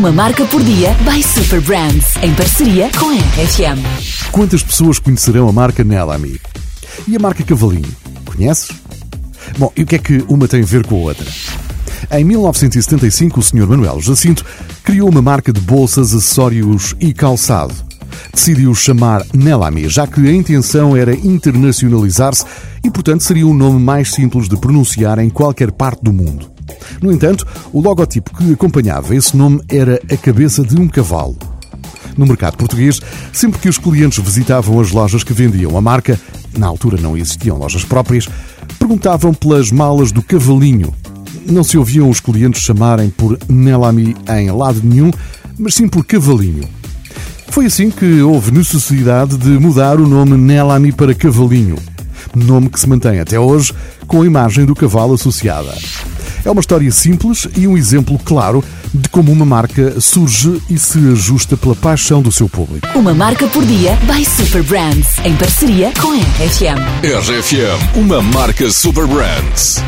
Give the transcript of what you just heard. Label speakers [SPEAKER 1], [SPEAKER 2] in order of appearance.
[SPEAKER 1] Uma marca por dia by Super Brands, em parceria com a RFM.
[SPEAKER 2] Quantas pessoas conhecerão a marca Nelami? E a marca Cavalinho? Conheces? Bom, e o que é que uma tem a ver com a outra? Em 1975, o Sr. Manuel Jacinto criou uma marca de bolsas, acessórios e calçado. Decidiu chamar Nelami, já que a intenção era internacionalizar-se e, portanto, seria um nome mais simples de pronunciar em qualquer parte do mundo. No entanto, o logotipo que acompanhava esse nome era a cabeça de um cavalo. No mercado português, sempre que os clientes visitavam as lojas que vendiam a marca, na altura não existiam lojas próprias, perguntavam pelas malas do cavalinho. Não se ouviam os clientes chamarem por Nelami em lado nenhum, mas sim por cavalinho. Foi assim que houve necessidade de mudar o nome Nelami para Cavalinho, nome que se mantém até hoje com a imagem do cavalo associada. É uma história simples e um exemplo claro de como uma marca surge e se ajusta pela paixão do seu público.
[SPEAKER 1] Uma marca por dia by Super Brands, em parceria com a RFM.
[SPEAKER 3] RFM, uma marca Super Brands.